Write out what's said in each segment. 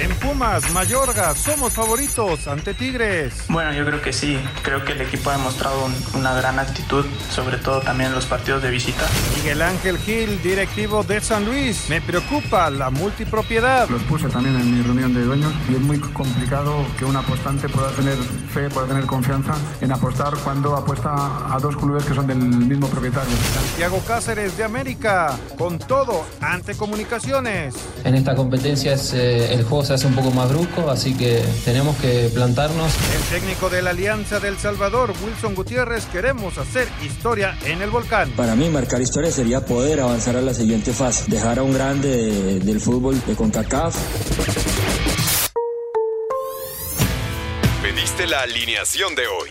En Pumas, Mayorga, somos favoritos ante Tigres. Bueno, yo creo que sí. Creo que el equipo ha demostrado un- una gran actitud, sobre todo también en los partidos de visita. Miguel Ángel Gil, directivo de San Luis. Me preocupa la multipropiedad. Los puse también en mi reunión de dueños y es muy complicado que un apostante pueda tener fe, pueda tener confianza en apostar cuando apuesta a dos clubes que son del mismo propietario. Santiago Cáceres de América, con todo ante comunicaciones. En esta competencia es, eh, el juego se hace un poco más brusco, así que tenemos que plantarnos. El técnico de la Alianza del Salvador, Wilson Gutiérrez, queremos hacer historia en el volcán. Para mí marcar historia sería poder avanzar a la siguiente fase, dejar a un grande de- del fútbol de CONCACAF. Pediste la alineación de hoy.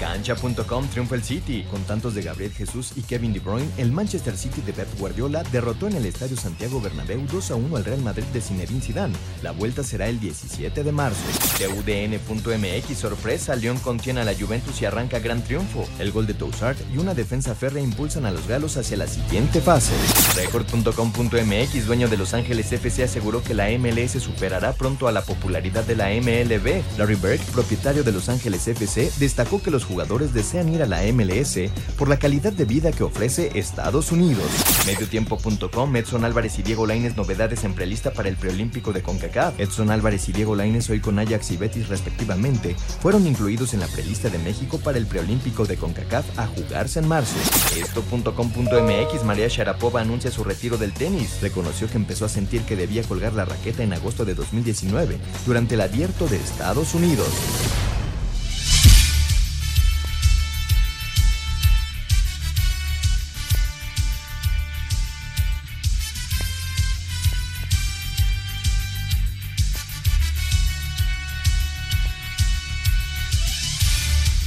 Cancha.com triunfa el City. Con tantos de Gabriel Jesús y Kevin De Bruyne, el Manchester City de Pep Guardiola derrotó en el Estadio Santiago Bernabéu 2 a 1 al Real Madrid de Zinedine Zidane. La vuelta será el 17 de marzo. De sorpresa, León contiene a la Juventus y arranca gran triunfo. El gol de Toussaint y una defensa férrea impulsan a los galos hacia la siguiente fase. Record.com.mx, dueño de Los Ángeles FC, aseguró que la MLS superará pronto a la popularidad de la MLB. Larry Bird, propietario de Los Ángeles FC, destacó que los jugadores desean ir a la MLS por la calidad de vida que ofrece Estados Unidos. Mediotiempo.com, Edson Álvarez y Diego Lainez novedades en prelista para el preolímpico de CONCACAF. Edson Álvarez y Diego Lainez hoy con Ajax y Betis respectivamente fueron incluidos en la prelista de México para el preolímpico de CONCACAF a jugarse en marzo. Esto.com.mx, María Sharapova anuncia su retiro del tenis. Reconoció que empezó a sentir que debía colgar la raqueta en agosto de 2019 durante el abierto de Estados Unidos.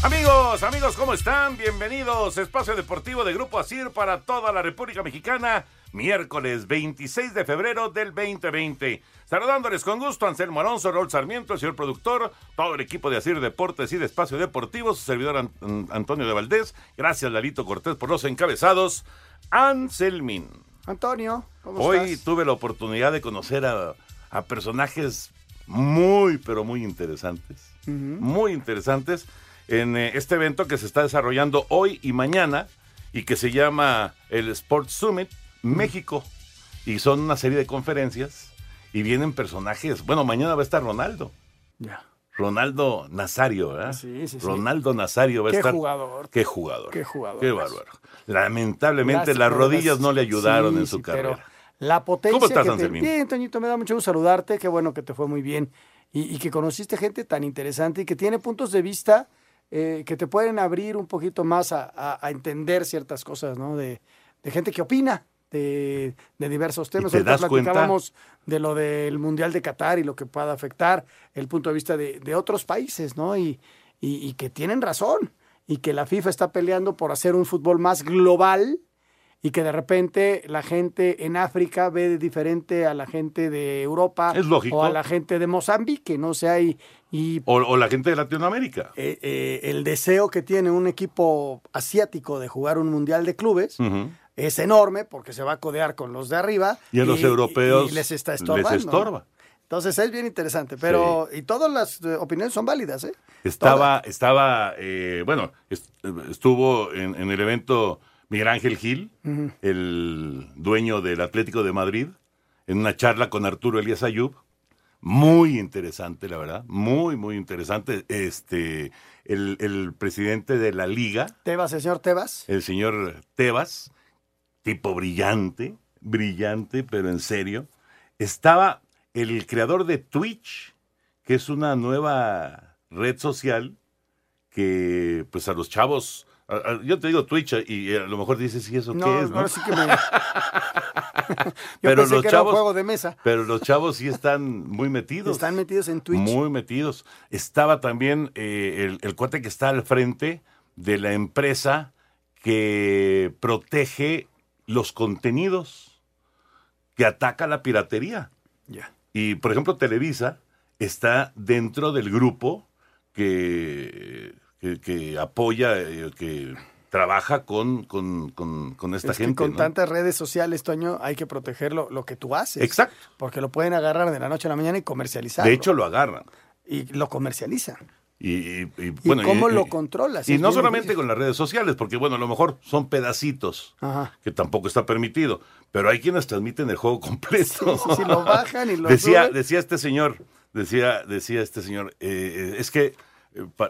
Amigos, amigos, ¿cómo están? Bienvenidos. Espacio Deportivo de Grupo Asir para toda la República Mexicana. Miércoles 26 de febrero del 2020. Saludándoles con gusto Anselmo Alonso, Raúl Sarmiento, el señor productor, todo el equipo de Asir Deportes y de Espacio Deportivo, su servidor An- Antonio de Valdés. Gracias, Lalito Cortés, por los encabezados. Anselmín. Antonio, ¿cómo Hoy estás? tuve la oportunidad de conocer a, a personajes muy, pero muy interesantes. Muy interesantes en eh, este evento que se está desarrollando hoy y mañana y que se llama el Sports Summit México. Y son una serie de conferencias y vienen personajes. Bueno, mañana va a estar Ronaldo. Ya. Ronaldo Nazario, ¿verdad? Sí, sí, sí. Ronaldo Nazario va a Qué estar. jugador. Qué jugador. Qué jugador. Qué bárbaro. Lamentablemente las rodillas no le ayudaron Sí, en su sí, pero carrera. La potencia ¿Cómo estás, que te-? Bien, Toñito, me da mucho gusto saludarte. Qué bueno que te fue muy bien. Y, y que conociste gente tan interesante y que tiene puntos de vista eh, que te pueden abrir un poquito más a, a- a entender ciertas cosas, ¿no? De, de gente que opina de, de diversos temas. te Ahorita das cuenta? platicábamos de lo del Mundial de Qatar y lo que pueda afectar el punto de vista de, de otros países, ¿no? Y, y- y que tienen razón. Y que la FIFA está peleando por hacer un fútbol más global y que de repente la gente en África ve diferente a la gente de Europa Es lógico. o a la gente de Mozambique, no sé, y, y O, o la gente de Latinoamérica. eh, eh, el deseo que tiene un equipo asiático de jugar un mundial de clubes es enorme porque se va a codear con los de arriba Y a los europeos y les está les estorbando. estorba. Entonces es bien interesante, pero y todas las eh, opiniones son válidas, ¿eh? Estaba, estaba, eh, bueno, est- estuvo en, en el evento Miguel Ángel Gil, el dueño del Atlético de Madrid, en una charla con Arturo Elías Ayub. Muy interesante, la verdad, muy, muy interesante. Este, el, el presidente de la liga, Tebas, el señor Tebas. el señor Tebas, tipo brillante, brillante, pero en serio. Estaba el creador de Twitch, que es una nueva red social que, pues, a los chavos. A- a- yo te digo Twitch y a lo mejor dices, ¿y eso No, qué es? no?" sí que me. Yo Pero pensé los que era un chavos- juego de mesa. Pero los chavos sí están muy metidos. Están metidos en Twitch. Muy metidos. Estaba también eh, el, el cuate que está al frente de la empresa que protege los contenidos, que ataca la piratería. Ya. Y, por ejemplo, Televisa está dentro del grupo que, que, que apoya, eh, que trabaja con, con, con- con esta Es que gente. con ¿no? tantas redes sociales, Toño, hay que proteger lo, lo que tú haces. Exacto. Porque lo pueden agarrar de la noche a la mañana y comercializar. De hecho, lo agarran. Y lo comercializan. Y, y- y, ¿Y bueno, cómo y- lo y- controlas? Y no solamente difícil. con las redes sociales, porque bueno, a lo mejor son pedacitos, Ajá. que tampoco está permitido, pero hay quienes transmiten el juego completo. Sí, sí, sí, lo bajan y lo decía, suben. decía este señor, decía, decía este señor, eh, eh, es que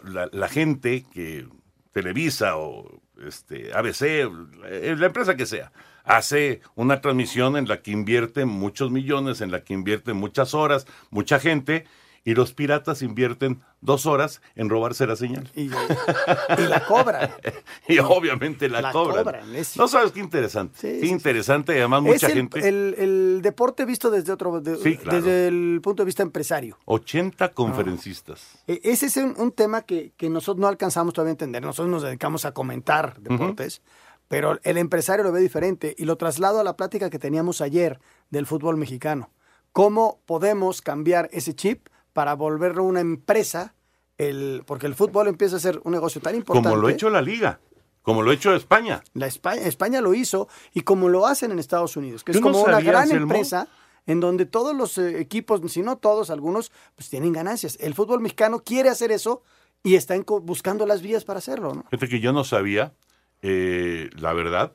la, la gente que Televisa o este ABC, eh, la empresa que sea, hace una transmisión en la que invierte muchos millones, en la que invierte muchas horas, mucha gente, y los piratas invierten dos horas en robarse la señal. Y, y la cobran. Y obviamente la, La cobran. cobran, es- No sabes qué interesante. Sí, qué sí, interesante, y además mucha es el, gente. el- el deporte visto desde otro, de- Sí, claro. desde el punto de vista empresario. 80 conferencistas. E- Ese es un, un tema que, que nosotros no alcanzamos todavía a entender. Nosotros nos dedicamos a comentar deportes, pero el empresario lo ve diferente y lo traslado a la plática que teníamos ayer del fútbol mexicano. ¿Cómo podemos cambiar ese chip para volverlo una empresa? El, porque el fútbol empieza a ser un negocio tan importante. Como lo ha hecho la liga. Como lo ha hecho España. La España, España lo hizo y como lo hacen en Estados Unidos, que es no como una gran empresa en donde todos los eh, equipos, si no todos, algunos, pues tienen ganancias. El fútbol mexicano quiere hacer eso y está buscando las vías para hacerlo, ¿no? Fíjate que yo no sabía, eh, la verdad,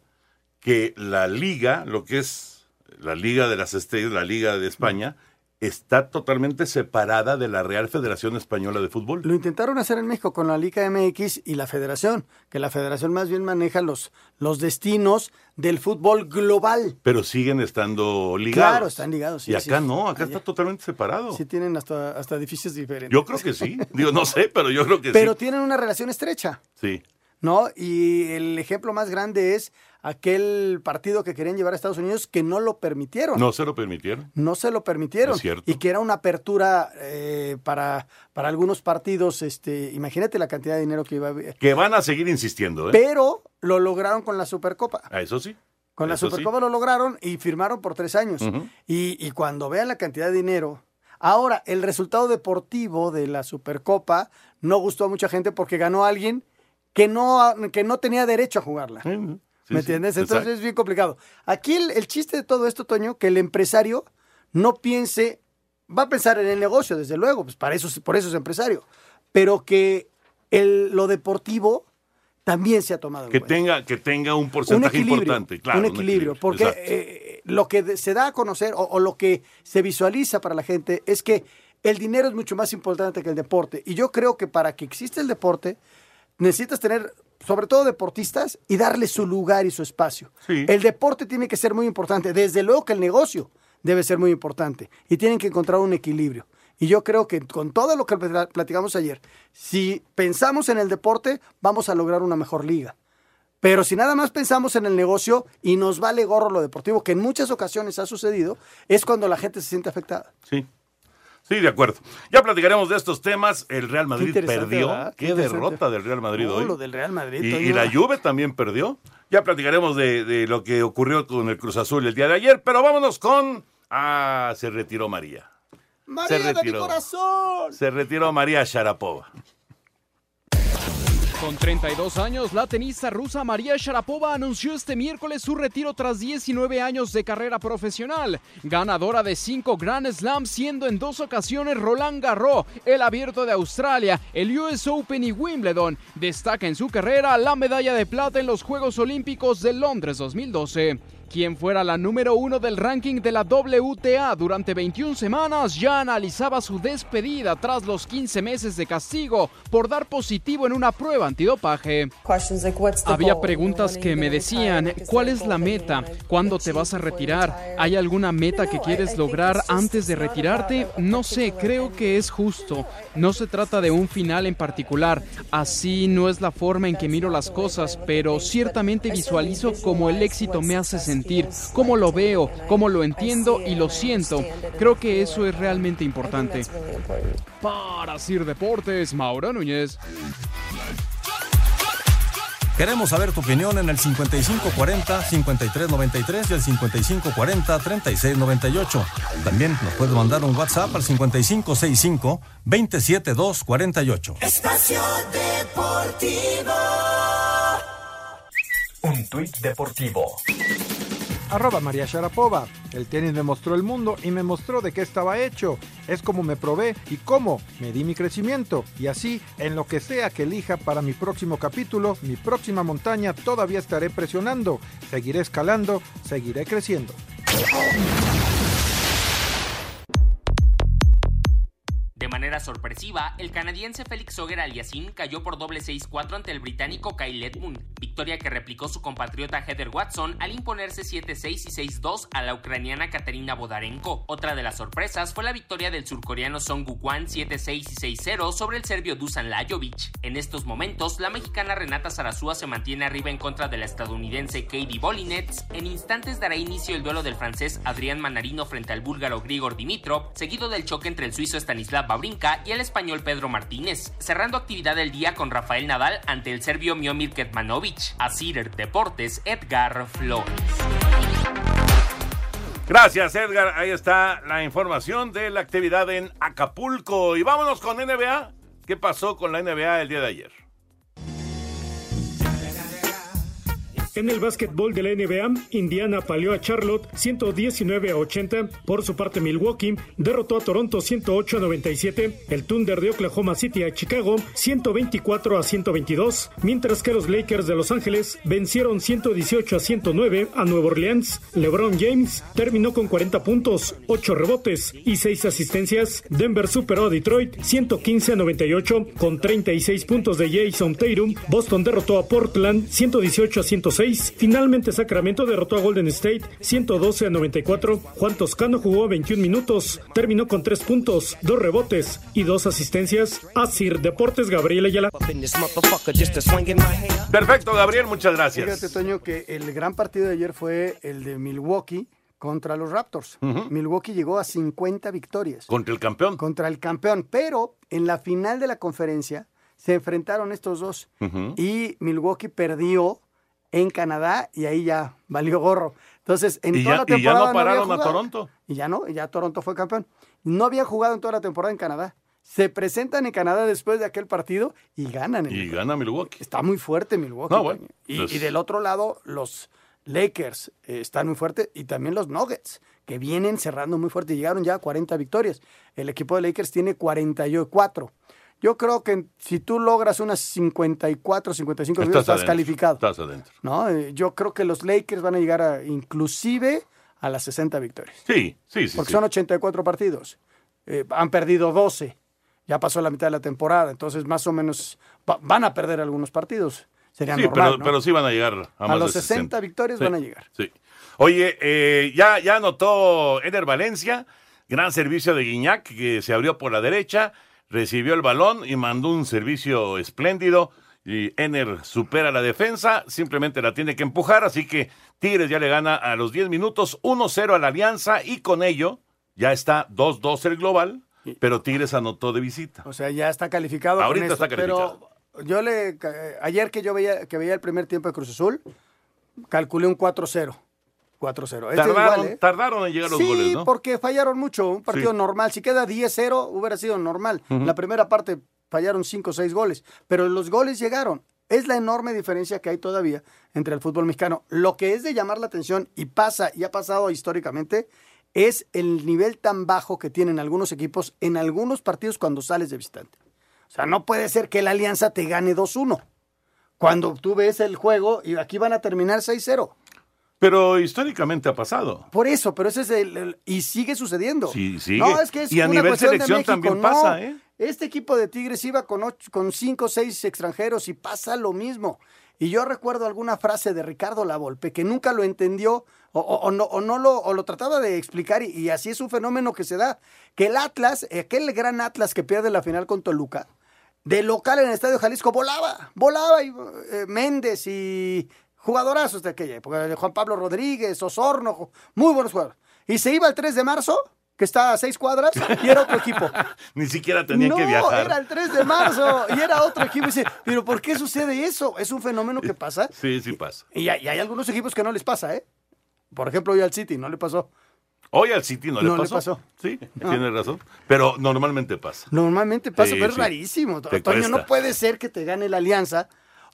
que la liga, lo que es la Liga de las Estrellas, la Liga de España, está totalmente separada de la Real Federación Española de Fútbol. Lo intentaron hacer en México con la Liga MX y la Federación, que la Federación más bien maneja los, los destinos del fútbol global. Pero siguen estando ligados. Claro, están ligados, sí, y acá sí. no, acá está totalmente separado. Sí tienen hasta, hasta edificios diferentes. Yo creo que sí. Digo, no sé, pero yo creo que Pero sí. tienen una relación estrecha. Sí. ¿no? Y el ejemplo más grande es aquel partido que querían llevar a Estados Unidos que no lo permitieron. No se lo permitieron. No se lo permitieron. Es cierto. Y que era una apertura eh, para, para algunos partidos. Este, imagínate la cantidad de dinero que iba a haber. Que van a seguir insistiendo, ¿eh? Pero lo lograron con la Supercopa. Ah, eso sí. Con la sí. Supercopa lo lograron y firmaron por tres años. Y, y cuando vean la cantidad de dinero. Ahora, el resultado deportivo de la Supercopa no gustó a mucha gente porque ganó alguien que no, que no tenía derecho a jugarla. Sí, ¿Me sí, entiendes? Entonces exacto. es bien complicado. Aquí el, el chiste de todo esto, Toño, que el empresario no piense, va a pensar en el negocio, desde luego, pues para eso, por eso es empresario, pero que el, lo deportivo también se ha tomado en Que cuenta tenga, que tenga un porcentaje importante, claro. un equilibrio, porque eh, lo que se da a conocer o, o lo que se visualiza para la gente es que el dinero es mucho más importante que el deporte. Y yo creo que para que exista el deporte, necesitas tener, sobre todo deportistas, y darle su lugar y su espacio. El deporte tiene que ser muy importante. Desde luego que el negocio debe ser muy importante. Y tienen que encontrar un equilibrio. Y yo creo que con todo lo que pla- platicamos ayer, si pensamos en el deporte, vamos a lograr una mejor liga. Pero si nada más pensamos en el negocio y nos vale gorro lo deportivo, que en muchas ocasiones ha sucedido, es cuando la gente se siente afectada. Sí. Sí, de acuerdo. Ya platicaremos de estos temas. El Real Madrid perdió. ¿verdad? Qué derrota del Real Madrid hoy. lo del Real Madrid, Y, la Juve también perdió. Ya platicaremos de, de lo que ocurrió con el Cruz Azul el día de ayer. Pero vámonos con... Ah, se retiró María. María de mi retiró. corazón. Se retiró María Sharapova. Con 32 años, la tenista rusa María Sharapova anunció este miércoles su retiro tras 19 años de carrera profesional. Ganadora de 5 Grand Slams, siendo en dos ocasiones Roland Garros, el Abierto de Australia, el US Open y Wimbledon. Destaca en su carrera la medalla de plata en los Juegos Olímpicos de Londres 2012 quien fuera la número uno del ranking de la WTA durante 21 semanas, ya analizaba su despedida tras los 15 meses de castigo por dar positivo en una prueba antidopaje. Había preguntas que me decían, ¿cuál es la meta? ¿Cuándo te vas a retirar? ¿Hay alguna meta que quieres lograr antes de retirarte? No sé, creo que es justo. No se trata de un final en particular. Así no es la forma en que miro las cosas, pero ciertamente visualizo cómo el éxito me hace sentir sentir, cómo lo veo, cómo lo entiendo y lo siento. Creo que eso es realmente importante. Para Sir Deportes, Mauro Núñez. Queremos saber tu opinión en el 5540-5393 y el 5540-3698. También nos puedes mandar un WhatsApp al 5565-27248. Espacio Deportivo. Un tuit deportivo arroba María Sharapova. El tenis me mostró el mundo y me mostró de qué estaba hecho. Es como me probé y cómo me di mi crecimiento. Y así, en lo que sea que elija para mi próximo capítulo, mi próxima montaña, todavía estaré presionando. Seguiré escalando, seguiré creciendo. Sorpresiva, el canadiense Félix Auger Aliassime cayó por doble 6-4 ante el británico Kyle Edmund, victoria que replicó su compatriota Heather Watson al imponerse 7-6 y 6-2 a la ucraniana Katerina Bodarenko. Otra de las sorpresas fue la victoria del surcoreano Song Gukwan 7-6 y 6-0 sobre el serbio Dusan Lajovic. En estos momentos, la mexicana Renata Zarazúa se mantiene arriba en contra de la estadounidense Katie Bolinets. En instantes dará inicio el duelo del francés Adrián Manarino frente al búlgaro Grigor Dimitrov, seguido del choque entre el suizo Stanislav Y el español Pedro Martínez, cerrando actividad del día con Rafael Nadal ante el serbio Miomir Ketmanovic. A Deportes, Edgar Flores. Gracias, Edgar. Ahí está la información de la actividad en Acapulco. Y vámonos con NBA. ¿Qué pasó con la NBA el día de ayer? En el básquetbol de la NBA, Indiana palió a Charlotte 119 a 80. Por su parte, Milwaukee derrotó a Toronto 108 a 97. El Thunder de Oklahoma City a Chicago 124 a 122. Mientras que los Lakers de Los Ángeles vencieron 118 a 109 a Nueva Orleans. LeBron James terminó con 40 puntos, 8 rebotes y 6 asistencias. Denver superó a Detroit 115 a 98 con 36 puntos de Jason Tatum. Boston derrotó a Portland 118 a 106. Finalmente Sacramento derrotó a Golden State 112 a 94. Juan Toscano jugó 21 minutos, terminó con 3 puntos, 2 rebotes y 2 asistencias. Asir Deportes Gabriel Ayala. Perfecto, Gabriel, muchas gracias. Fíjate, Toño, que el gran partido de ayer fue el de Milwaukee contra los Raptors. Milwaukee llegó a 50 victorias. Contra el campeón. Contra el campeón, pero en la final de la conferencia se enfrentaron estos dos y Milwaukee perdió en Canadá y ahí ya valió gorro. Entonces, en toda la temporada. Y ya no pararon a Toronto. Y ya no, ya Toronto fue campeón. No había jugado en toda la temporada en Canadá. Se presentan en Canadá después de aquel partido y ganan. y gana Milwaukee. Está muy fuerte Milwaukee. Pues y, del otro lado, los Lakers eh, están muy fuertes y también los Nuggets, que vienen cerrando muy fuerte. Llegaron ya a 40 victorias. El equipo de Lakers tiene 44. Yo creo que si tú logras unas 54, 55 estás, estás calificado. Estás adentro. ¿no? Eh, yo creo que los Lakers van a llegar a, inclusive a las 60 victorias. Sí, sí, sí. Porque son 84 partidos. Eh, han perdido 12. Ya pasó la mitad de la temporada. Entonces, más o menos, van a perder algunos partidos. Sería normal, pero, pero sí van a llegar a, a los 60, victorias van a llegar. Sí. Oye, eh, ya, ya anotó Eder Valencia. Gran servicio de Guiñac que se abrió por la derecha recibió el balón y mandó un servicio espléndido. Y Ener supera la defensa, simplemente la tiene que empujar, así que Tigres ya le gana a los 10 minutos 1-0 a la Alianza y con ello ya está 2-2 el global, pero Tigres anotó de visita. O sea, ya está calificado. Ahorita está calificado. Pero yo le ayer que yo veía que veía el primer tiempo de Cruz Azul, calculé un 4-0. 4-0. Tardaron, ¿eh? tardaron en llegar los goles, ¿no? porque fallaron mucho. Un partido normal. Si queda 10-0, hubiera sido normal. La primera parte fallaron cinco o seis goles, pero los goles llegaron. Es la enorme diferencia que hay todavía entre el fútbol mexicano. Lo que es de llamar la atención y pasa y ha pasado históricamente es el nivel tan bajo que tienen algunos equipos en algunos partidos cuando sales de visitante. O sea, no puede ser que la Alianza te gane 2-1. Cuando tú ves el juego y aquí van a terminar 6-0. Pero históricamente ha pasado. Por eso, pero ese es el, el- y sigue sucediendo. Sí, sigue. No, es que es y a una nivel cuestión de selección México, también no. pasa, ¿eh? Este equipo de Tigres iba con ocho, con cinco o seis extranjeros y pasa lo mismo. Y yo recuerdo alguna frase de Ricardo Lavolpe que nunca lo entendió o, o- o no, o no lo, o lo trataba de explicar y, y así es un fenómeno que se da. Que el Atlas, aquel gran Atlas que pierde la final con Toluca, de local en el Estadio Jalisco volaba, volaba y eh, Méndez y jugadorazos de aquella época, Juan Pablo Rodríguez, Osorno, muy buenos jugadores. Y se iba el 3 de marzo, que está a seis cuadras, y era otro equipo. Ni siquiera tenían no, que viajar. era el 3 de marzo y era otro equipo. Y dice, pero ¿por qué sucede eso? Es un fenómeno que pasa. Sí, sí pasa. Y hay, y hay algunos equipos que no les pasa, ¿eh? Por ejemplo, hoy al City no le pasó. Hoy al City no, No le le pasó. pasó. Sí, No. tienes razón. Pero normalmente pasa. Normalmente pasa, Sí, pero es rarísimo. Te cuesta. no puede ser que te gane la alianza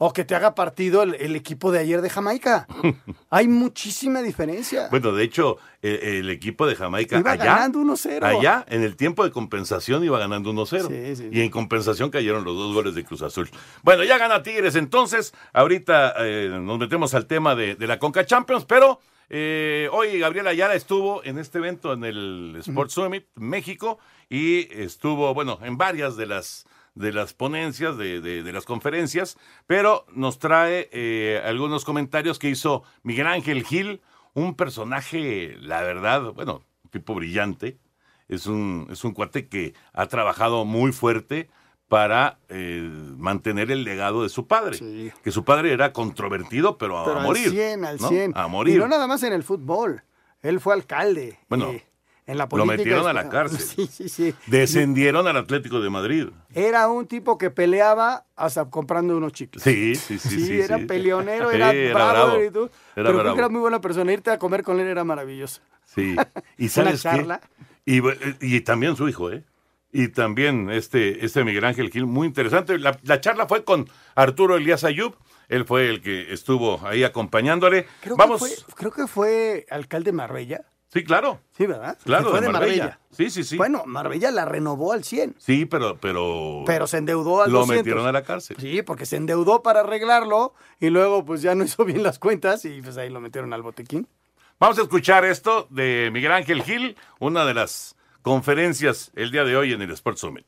o que te haga partido el, el equipo de ayer de Jamaica. Hay muchísima diferencia. Bueno, de hecho, el, el equipo de Jamaica Iba allá, ganando 1-0. allá, en el tiempo de compensación iba ganando 1-0. Sí, sí, Y en compensación cayeron los dos goles de Cruz Azul. Bueno, ya gana Tigres entonces. Ahorita eh, nos metemos al tema de, de la Conca Champions, pero eh, hoy Gabriel Ayala estuvo en este evento en el Sports Summit México y estuvo, bueno, en varias de las de las ponencias, de, de- de las conferencias, pero nos trae eh, algunos comentarios que hizo Miguel Ángel Gil, un personaje, la verdad, bueno, un tipo brillante, es un, es un cuate que ha trabajado muy fuerte para eh, mantener el legado de su padre, que su padre era controvertido, pero a, Pero al morir. 100, al ¿no? 100. A morir. Y no nada más en el fútbol. Él fue alcalde. Bueno, eh, en la lo metieron a la cárcel. Sí, sí, sí. Descendieron al Atlético de Madrid. Era un tipo que peleaba hasta comprando unos chicles. Sí, sí, sí. Sí, sí, era sí. peleonero, era, era bravo, bravo. y tú, Era pero creo que era muy buena persona. Irte a comer con él era maravilloso. Sí. ¿Y Una sabes qué? Y, también su hijo, ¿eh? Y también este, este Miguel Ángel Gil, muy interesante. La, la charla fue con Arturo Elías Ayub. Él fue el que estuvo ahí acompañándole. Creo, Vamos. que fue, creo que fue alcalde de Marbella. Sí, claro. Sí, ¿verdad? Claro, fue de de Marbella. Marbella. Sí, sí, sí. Bueno, Marbella la renovó al 100. Sí, pero, pero. Pero se endeudó al Lo 200. metieron a la cárcel. Sí, porque se endeudó para arreglarlo y luego pues ya no hizo bien las cuentas y pues ahí lo metieron al botequín. Vamos a escuchar esto de Miguel Ángel Gil, una de las conferencias el día de hoy en el Sports Summit.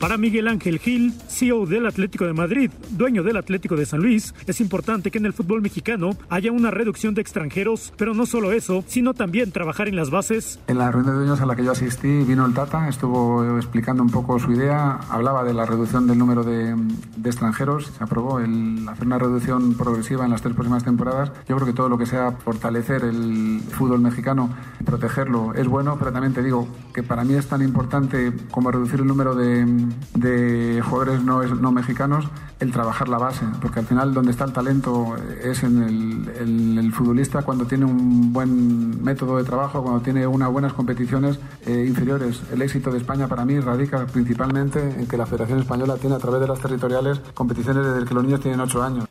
Para Miguel Ángel Gil, CEO del Atlético de Madrid, dueño del Atlético de San Luis, es importante que en el fútbol mexicano haya una reducción de extranjeros, pero no solo eso, sino también trabajar en las bases. En la reunión de dueños a la que yo asistí vino el Tata, estuvo explicando un poco su idea, hablaba de la reducción del número de, extranjeros, se aprobó el hacer una reducción progresiva en las tres próximas temporadas. Yo creo que todo lo que sea fortalecer el fútbol mexicano, protegerlo, es bueno, pero también te digo que para mí es tan importante como reducir el número de, de jugadores no, no mexicanos, el trabajar la base, porque al final donde está el talento es en el, en el futbolista cuando tiene un buen método de trabajo, cuando tiene unas buenas competiciones eh, inferiores. El éxito de España para mí radica principalmente en que la Federación Española tiene a través de las territoriales competiciones desde que los niños tienen 8 años.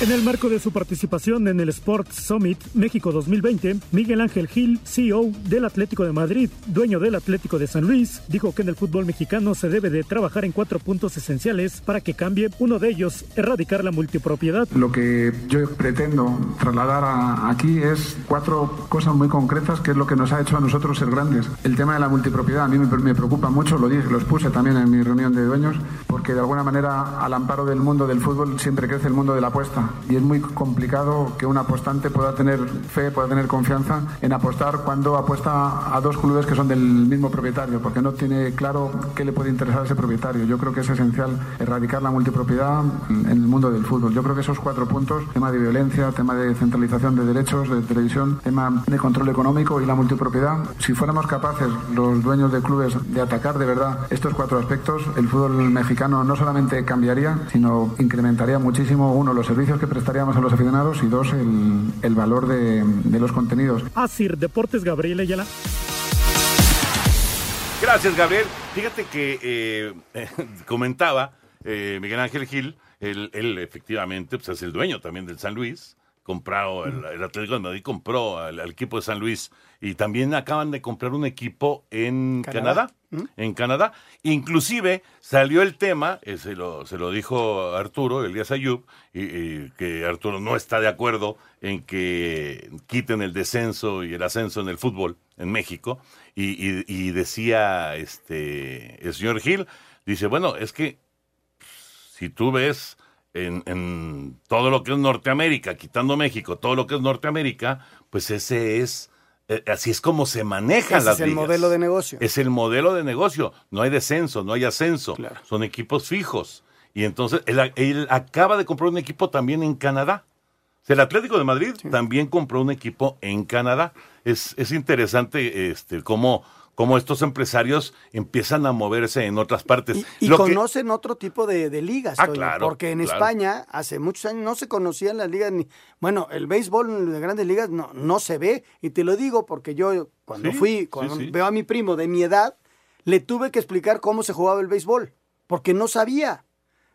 En el marco de su participación en el Sports Summit México 2020, Miguel Ángel Gil, CEO del Atlético de Madrid, dueño del Atlético de San Luis, dijo que en el fútbol mexicano se debe de trabajar en cuatro puntos esenciales para que cambie. Uno de ellos, erradicar la multipropiedad. Lo que yo pretendo trasladar aquí es cuatro cosas muy concretas que es lo que nos ha hecho a nosotros ser grandes. El tema de la multipropiedad a mí me, me preocupa mucho, lo dije, lo expuse también en mi reunión de dueños, porque de alguna manera al amparo del mundo del fútbol siempre crece el mundo de la apuesta y es muy complicado que un apostante pueda tener fe, pueda tener confianza en apostar cuando apuesta a dos clubes que son del mismo propietario, porque no tiene claro qué le puede interesar a ese propietario. Yo creo que es esencial erradicar la multipropiedad en el mundo del fútbol. Yo creo que esos cuatro puntos, tema de violencia, tema de centralización de derechos, de televisión, tema de control económico y la multipropiedad, si fuéramos capaces los dueños de clubes de atacar de verdad estos cuatro aspectos, el fútbol mexicano no solamente cambiaría, sino incrementaría muchísimo, uno, los servicios que prestaríamos a los aficionados y dos, el, el valor de, de los contenidos. Asir Deportes Gabriel Ayala. Gracias, Gabriel. Fíjate que eh, comentaba eh, Miguel Ángel Gil, él, él efectivamente pues, es el dueño también del San Luis. Comprado, el, el Atlético de Madrid compró al, al equipo de San Luis y también acaban de comprar un equipo en Canadá. Canadá. En Canadá. Inclusive salió el tema, eh, se, lo, se lo dijo Arturo, Elías Ayub, y, y que Arturo no está de acuerdo en que quiten el descenso y el ascenso en el fútbol en México. Y, y- y decía este el señor Gil, dice, bueno, es que si tú ves en, en todo lo que es Norteamérica, quitando México, todo lo que es Norteamérica, pues ese es, así es como se manejan Ese las es el ligas. modelo de negocio. Es el modelo de negocio. No hay descenso, no hay ascenso. Son equipos fijos. Y entonces él, él acaba de comprar un equipo también en Canadá. El Atlético de Madrid también compró un equipo en Canadá. Es, es interesante este, cómo, cómo estos empresarios empiezan a moverse en otras partes. Y Lo que- conocen otro tipo de, de ligas, Ah, Toño, claro, porque en claro. España hace muchos años no se conocían las ligas ni bueno, el béisbol de grandes ligas no, no se ve y te lo digo porque yo cuando Sí, fui, cuando sí. veo a mi primo de mi edad, le tuve que explicar cómo se jugaba el béisbol, porque no sabía.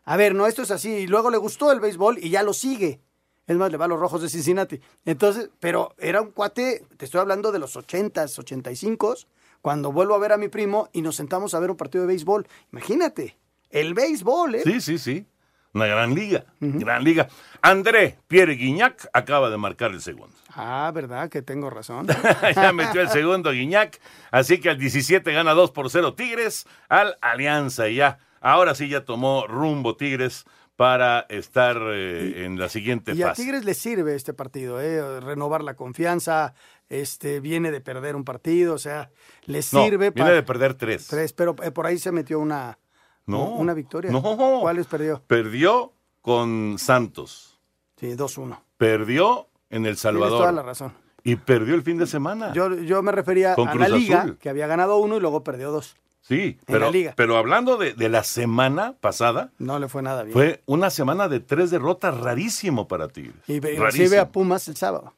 A ver, no, esto es así y luego le gustó el béisbol y ya lo sigue. Es más, le va a los rojos de Cincinnati. Entonces, pero era un cuate, te estoy hablando de los 80s, 85 cuando vuelvo a ver a mi primo y nos sentamos a ver un partido de béisbol. Imagínate, el béisbol, ¿eh? Sí, sí, sí. Una gran liga. Gran liga. André Pierre Guignac acaba de marcar el segundo. Ah, ¿verdad? Que tengo razón. ya metió el segundo Guiñac. Así que al 17 gana 2 por 0 Tigres al Alianza. Y ya, ahora sí ya tomó rumbo Tigres para estar eh, en la siguiente Y a fase. Tigres le sirve este partido, ¿eh? Renovar la confianza, este, viene de perder un partido, o sea, le No, sirve viene de perder tres. Tres, pero eh, por ahí se metió una, No, una victoria. no. ¿Cuáles perdió? Perdió con Santos. Sí, 2-1. Perdió en El Tienes Salvador. toda la razón. Y perdió el fin de semana. Yo, yo me refería Con a la liga, Azul. que había ganado uno y luego perdió dos. Sí, pero, pero hablando de, de la semana pasada, No le fue nada bien. fue una semana de tres derrotas rarísimo para Tigres. y recibe a Pumas el sábado.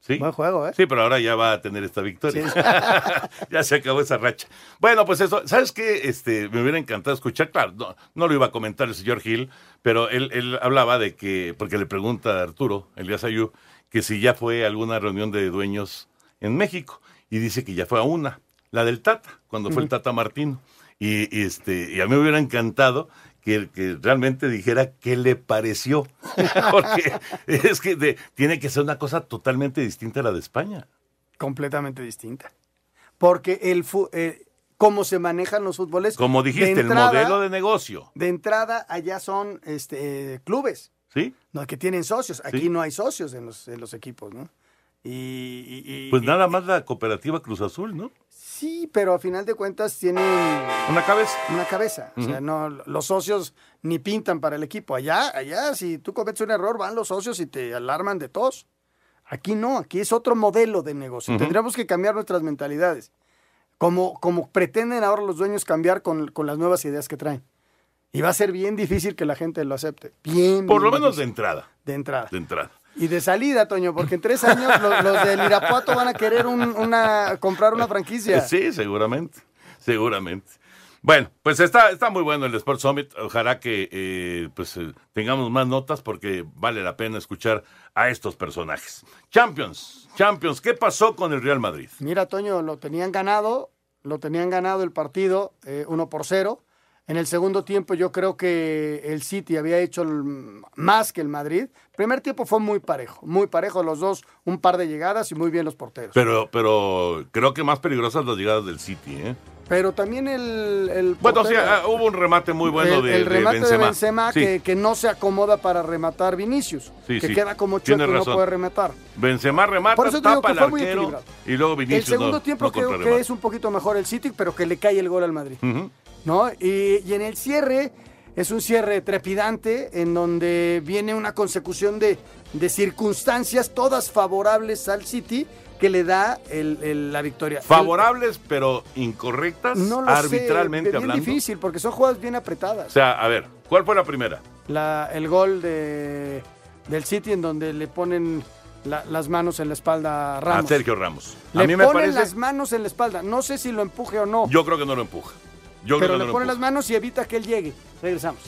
Sí. Buen juego, ¿eh? Sí, pero ahora ya va a tener esta victoria. Sí. ya se acabó esa racha. Bueno, pues eso, ¿sabes qué? Este, me hubiera encantado escuchar, claro, no, no lo iba a comentar el señor Gil, pero él, él hablaba de que, porque le pregunta a Arturo, Elías Ayú, que si ya fue a alguna reunión de dueños en México, y dice que ya fue a una, la del Tata, cuando fue el. Tata Martino. Y, y, este, y a mí me hubiera encantado que, que realmente dijera qué le pareció, porque es que de- tiene que ser una cosa totalmente distinta a la de España. Completamente distinta. Porque el eh, cómo se manejan los fútboles. Como dijiste, el modelo de negocio. De entrada, allá son este, eh, clubes. ¿Sí? No, que tienen socios. Aquí Sí. no hay socios en los, en los equipos, ¿no? Y, y- y- Pues nada más la cooperativa Cruz Azul, ¿no? Sí, pero a final de cuentas tienen... Una cabeza. Una cabeza. O sea, no, los socios ni pintan para el equipo. Allá, allá, si tú cometes un error, van los socios y te alarman de todos. Aquí no, aquí es otro modelo de negocio. Ujú. Tendríamos que cambiar nuestras mentalidades. Como, como pretenden ahora los dueños cambiar con, con las nuevas ideas que traen. Y va a ser bien difícil que la gente lo acepte. Bien, Por bien lo menos de entrada. De entrada. De entrada. Y de salida, Toño, porque en tres años los, los del Irapuato van a querer un- una, comprar una franquicia. Sí, seguramente. Seguramente. Bueno, pues está, está muy bueno el Sport Summit. Ojalá que eh, pues, eh, tengamos más notas porque vale la pena escuchar a estos personajes. Champions, Champions, ¿qué pasó con el Real Madrid? Mira, Toño, lo tenían ganado, lo tenían ganado el partido eh, 1 por 0. En el segundo tiempo yo creo que el City había hecho el- más que el Madrid. Primer tiempo fue muy parejo, muy parejo los dos, un par de llegadas y muy bien los porteros. Pero, pero creo que más peligrosas las llegadas del City, ¿eh? Pero también el... el Bueno, ah, hubo un remate muy bueno el, de, el de remate Benzema. de Benzema Sí, que, que no se acomoda para rematar Vinicius, Sí, que sí. queda como chueco y no puede rematar. Benzema remata, Por eso tapa que al fue muy arquero y luego El Vinicius segundo no- tiempo no creo que es un poquito mejor el City, pero que le cae el gol al Madrid. ¿No? Y, y en el cierre es un cierre trepidante en donde viene una consecución de, de circunstancias todas favorables al City que le da el- el- la victoria. Favorables, pero incorrectas, no lo arbitralmente sé, bien hablando. difícil porque son jugadas bien apretadas. O sea, a ver, ¿cuál fue la primera? La- el gol de, del City en donde le ponen la- las manos en la espalda a Ramos. A Sergio Ramos. Le a mí me ponen parece. las manos en la espalda. No sé si lo empuje o no, Yo creo que no lo empuja. Yo pero creo que le no pone las manos y evita que él llegue. Regresamos.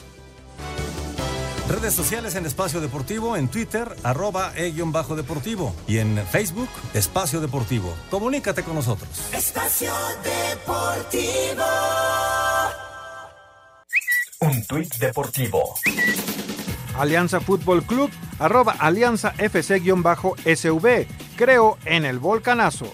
Redes sociales en Espacio Deportivo, en Twitter, arroba e-bajo deportivo. Y en Facebook, Espacio Deportivo. Comunícate con nosotros. Espacio Deportivo. Un tuit deportivo. Alianza Fútbol Club, arroba Alianza FC-SV. Creo en el volcanazo.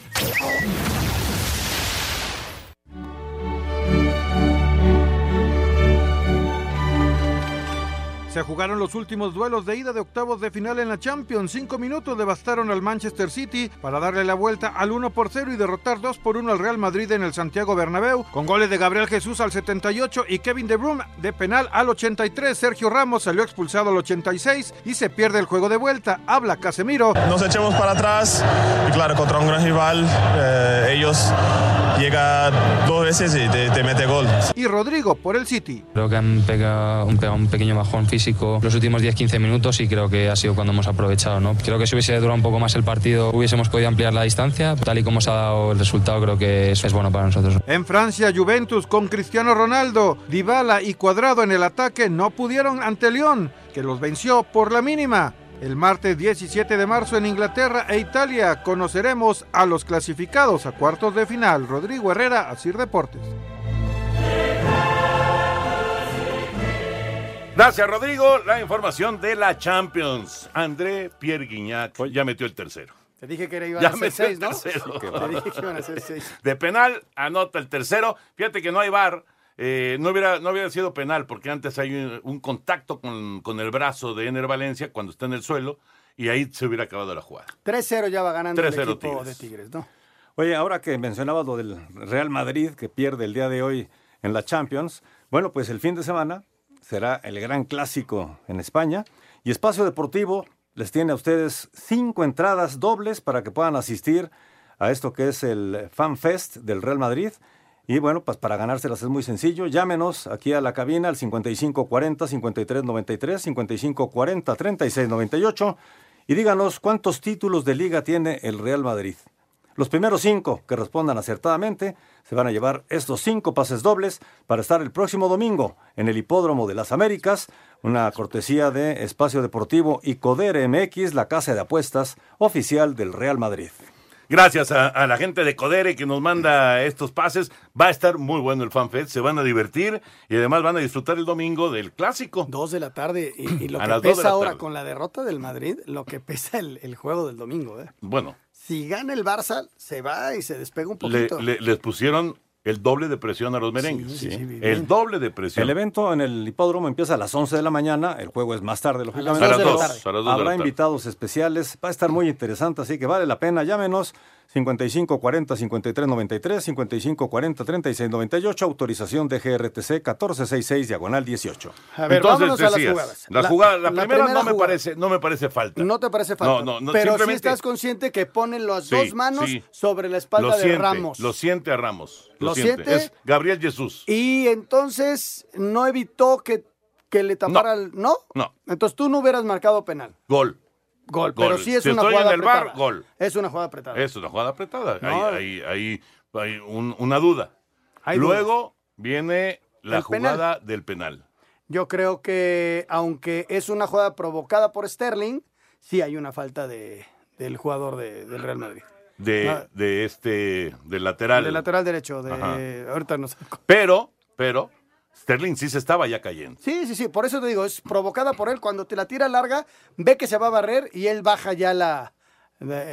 Se jugaron los últimos duelos de ida de octavos de final en la Champions. Cinco minutos devastaron al Manchester City para darle la vuelta al 1 por 0 y derrotar 2 por 1 al Real Madrid en el Santiago Bernabéu, con goles de Gabriel Jesús al 78 y Kevin De Bruyne de penal al 83. Sergio Ramos salió expulsado al 86 y se pierde el juego de vuelta. Habla Casemiro. Nos echemos para atrás y claro, contra un gran rival, eh, ellos llegan dos veces y te, te mete gol. Y Rodrigo por el City. Creo que han pegado un, pegado un pequeño bajón físico los últimos 10-15 minutos y creo que ha sido cuando hemos aprovechado. ¿no? Creo que si hubiese durado un poco más el partido hubiésemos podido ampliar la distancia. Tal y como se ha dado el resultado creo que es, es bueno para nosotros. En Francia, Juventus con Cristiano Ronaldo, Dybala y Cuadrado en el ataque no pudieron ante León, que los venció por la mínima. El martes 17 de marzo en Inglaterra e Italia conoceremos a los clasificados a cuartos de final. Rodrigo Herrera, Asir Deportes. Gracias, Rodrigo. La información de la Champions. André Pierre Guignac ya metió el tercero. Te dije que era, iban Ya a ser seis, ¿no? tercero. Te dije que iban a ser seis. De penal, anota el tercero. Fíjate que no hay bar. no, hubiera, no hubiera sido penal porque antes hay un, un contacto con, con el brazo de Ener Valencia cuando está en el suelo y ahí se hubiera acabado la jugada. 3-0 ya va ganando el 3-0 equipo Tigres. de Tigres, ¿no? Oye, ahora que mencionabas lo del Real Madrid que pierde el día de hoy en la Champions, bueno, pues el fin de semana será el gran clásico en España y Espacio Deportivo les tiene a ustedes cinco entradas dobles para que puedan asistir a esto que es el Fan Fest del Real Madrid. Y bueno, pues para ganárselas es muy sencillo. Llámenos aquí a la cabina al 5540-5393, 5540-3698 y díganos cuántos títulos de liga tiene el Real Madrid. Los primeros cinco que respondan acertadamente se van a llevar estos cinco pases dobles para estar el próximo domingo en el Hipódromo de las Américas, una cortesía de Espacio Deportivo y Coder MX, la casa de apuestas oficial del Real Madrid. Gracias a, a la gente de Codere que nos manda estos pases. Va a estar muy bueno el FanFest, se van a divertir y además van a disfrutar el domingo del clásico. Dos de la tarde y, y lo A que pesa ahora tarde. con la derrota del Madrid, lo que pesa el, el juego del domingo, ¿eh? Bueno, Si gana el Barça, se va y se despega un poquito. le- les pusieron el doble de presión a los merengues. Sí, sí, sí, bien. el doble de presión. El evento en el hipódromo empieza a las 11 de la mañana, el juego es más tarde, lógicamente. A las dos, a las dos de la Habrá tarde. invitados especiales, va a estar muy interesante, así que vale la pena. Llámenos 5540-5393, 5540-3698, autorización de GRTC 1466, diagonal 18. A ver, Entonces, vámonos a las decías, jugadas. La, jugada, la, la primera, primera no, me parece, no me parece falta. No te parece falta. No, no, no, pero sí simplemente- estás consciente que ponen las Sí, dos manos sí. sobre la espalda lo de siente, Ramos. Lo siente a Ramos. Lo, ¿Lo siente. siente? Es Gabriel Jesús. Y entonces no evitó que, que le tapara el. ¿No? No, Entonces tú no hubieras marcado penal. gol. Gol. Gol. Pero sí es Si una estoy jugada en el bar, gol. Es una jugada apretada. Es una jugada apretada. No. Hay, hay- hay- hay un- una duda. Luego viene la El penal. jugada del penal. Yo creo que, aunque es una jugada provocada por Sterling, sí hay una falta de, del jugador de- del Real Madrid. De, Ah. de este, del lateral. Del lateral derecho. De, Ajá. ahorita no sé. Pero, pero, Sterling sí se estaba ya cayendo. Sí, sí, sí. Por eso te digo, es provocada por él. Cuando te la tira larga, ve que se va a barrer y él baja ya la, la-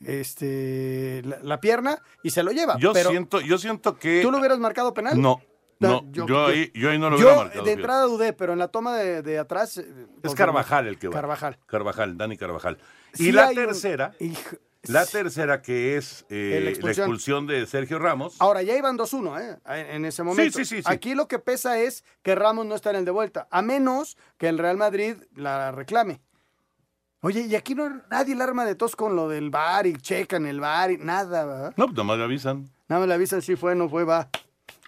este, la, la pierna y se lo lleva. Yo Pero, siento, yo siento que. ¿Tú lo hubieras marcado penal? No, no, yo- yo, ahí, yo ahí no lo yo hubiera marcado. de entrada dudé, pero en la toma de, de atrás. eh, Es pues, Carvajal el que va. Carvajal. Carvajal, Dani Carvajal. Y la un- tercera, Hijo- la tercera que es eh, La la, expulsión. de Sergio Ramos. Ahora, ya iban 2-1, ¿eh? En ese momento. sí, sí, sí. Aquí lo que pesa es que Ramos no está en el de vuelta, a menos que el Real Madrid la reclame. Oye, y aquí no nadie le arma de tos con lo del bar y checan el bar y nada, ¿verdad? No, pues nomás le avisan. Nada más le avisan si fue, no fue, va.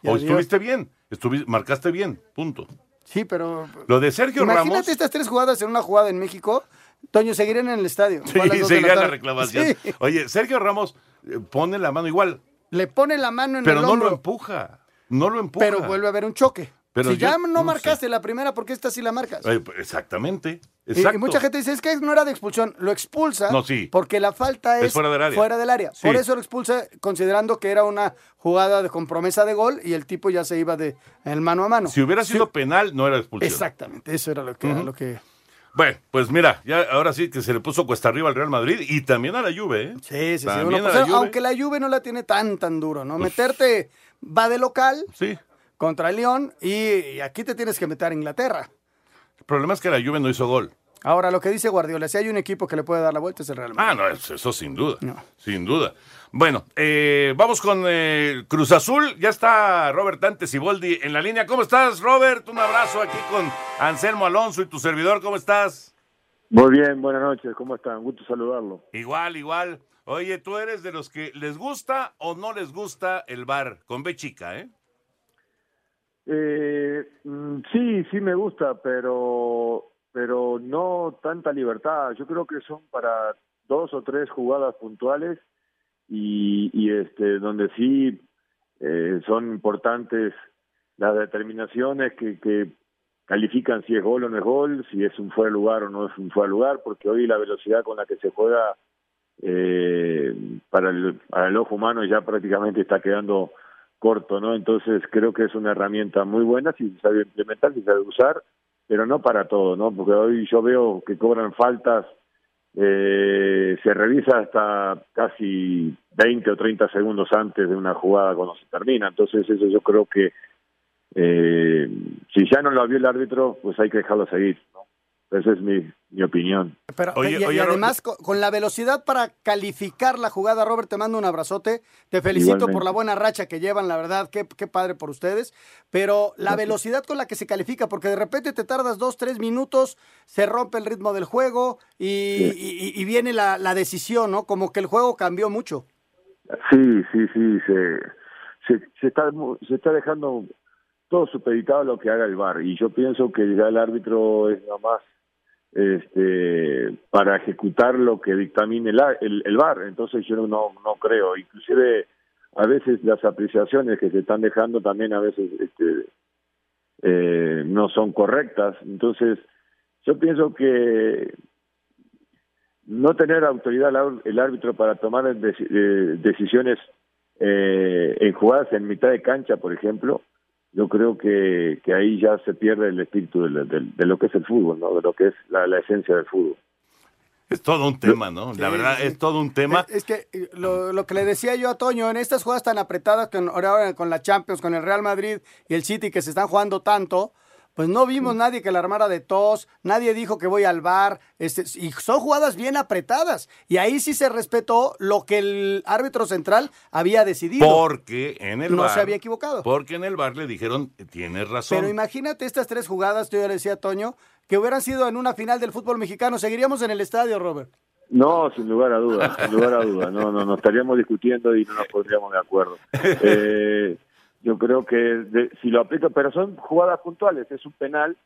Y O adiós. estuviste bien, estuvi- marcaste bien, punto. Sí, pero. Lo de Sergio Imagínate Ramos. estas tres jugadas en una jugada en México. Toño, seguirán en el estadio. Sí, seguirá la, reclamación. Sí. Oye, Sergio Ramos eh, pone la mano igual, Le pone la mano en pero el no hombro, lo empuja. No lo empuja. pero vuelve a haber un choque. Pero si yo ya no, no marcaste la primera, ¿por qué esta sí la marcas? Pues, Exactamente. Y- Exacto. Y, mucha gente dice, es que no era de expulsión. Lo expulsa No, sí. porque la falta es, Es fuera del área. fuera del área. Sí. Por eso lo expulsa considerando que era una jugada de compromesa de gol y el tipo ya se iba de el mano a mano. Si hubiera sido penal, no era expulsión. Exactamente, eso era lo que... Ujú. lo que... Bueno, pues mira, ya ahora sí que se le puso cuesta arriba al Real Madrid y también a la Juve, ¿eh? Sí, sí, sí. También pues, la Juve. aunque la Juve no la tiene tan, tan duro, ¿no? Meterte va de local sí. contra el León y, y aquí te tienes que meter a Inglaterra. El problema es que la Juve no hizo gol. Ahora, lo que dice Guardiola, si hay un equipo que le puede dar la vuelta es el Real Madrid. Ah, no, eso, eso sin duda. Sin duda. Bueno, eh, vamos con eh, Cruz Azul. Ya está Robert Dante Siboldi en la línea. ¿Cómo estás, Robert? Un abrazo aquí con Anselmo Alonso y tu servidor. ¿Cómo estás? Muy bien, buenas noches, ¿cómo están? Gusto saludarlo. Igual, igual. Oye, ¿tú eres de los que les gusta o no les gusta el bar? Con B chica, ¿eh? Eh, mm, sí, sí me gusta, pero pero no tanta libertad. Yo creo que son para dos o tres jugadas puntuales y, y este donde sí eh, son importantes las determinaciones que, califican si es gol o no es gol, si es un fuera de lugar o no es un fuera de lugar, porque hoy la velocidad con la que se juega eh, para, el, para el ojo humano ya prácticamente está quedando corto, ¿no? Entonces creo que es una herramienta muy buena si se sabe implementar, si se sabe usar, pero no para todo, ¿no? Porque hoy yo veo que cobran faltas, eh, se revisa hasta casi 20 o 30 segundos antes de una jugada cuando se termina, entonces eso yo creo que eh, si ya no lo vio el árbitro, pues hay que dejarlo seguir, ¿no? Esa es mi, mi opinión. Pero, Oye, y, además, con, con la velocidad para calificar la jugada, Robert, te mando un abrazote. Te felicito Igualmente. por la buena racha que llevan, la verdad, qué, qué padre por ustedes. Pero la velocidad con la que se califica, porque de repente te tardas dos, tres minutos, se rompe el ritmo del juego y, y- y viene la, la decisión, ¿no? Como que el juego cambió mucho. Sí, sí, sí, se, se, se está, se está dejando todo supeditado a lo que haga el VAR y yo pienso que ya el árbitro es nada más este, para ejecutar lo que dictamine el, el, el VAR, entonces yo no, no creo, inclusive a veces las apreciaciones que se están dejando también a veces este, eh, no son correctas, entonces yo pienso que no tener autoridad el árbitro para tomar eh, decisiones eh, en jugadas en mitad de cancha, por ejemplo, yo creo que, que ahí ya se pierde el espíritu de, lo- de- de lo que es el fútbol, ¿no? de lo que es la, la esencia del fútbol. Es todo un tema, ¿no? La Sí, verdad, sí. es todo un tema. Es, es que eh, lo, lo que le decía yo a Toño, en estas jugadas tan apretadas con, ahora con la Champions, con el Real Madrid y el City que se están jugando tanto, pues no vimos nadie que la armara de tos, nadie dijo que voy al bar, este, y son jugadas bien apretadas. Y ahí sí se respetó lo que el árbitro central había decidido. Porque en el No bar, se había equivocado. Porque en el bar le dijeron, tienes razón. Pero imagínate estas tres jugadas, yo ya le decía a Toño, que hubieran sido en una final del fútbol mexicano, seguiríamos en el estadio, Robert. No, sin lugar a dudas, sin lugar a dudas. No, no, no estaríamos discutiendo y no nos pondríamos de acuerdo. Eh, yo creo que de- si lo aplica, pero son jugadas puntuales, es un penal,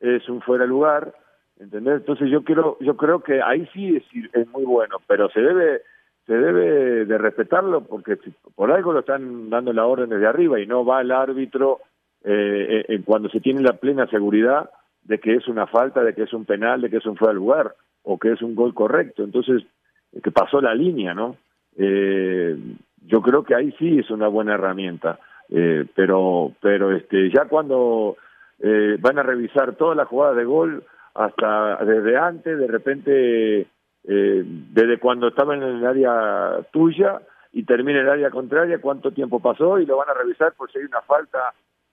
es un fuera de lugar, ¿entendés? Entonces yo quiero, yo creo que ahí sí es, es muy bueno, pero se debe, se debe de respetarlo porque por algo lo están dando la orden desde arriba y no va el árbitro eh, eh, cuando se tiene la plena seguridad de que es una falta, de que es un penal, de que es un fuera de lugar o que es un gol correcto. Entonces, eh, que pasó la línea, ¿no? Eh, yo creo que ahí sí es una buena herramienta, eh, pero, pero este, ya cuando eh, van a revisar toda la jugada de gol, hasta desde antes, de repente, eh, desde cuando estaba en el área tuya y termina el área contraria, cuánto tiempo pasó y lo van a revisar por si hay una falta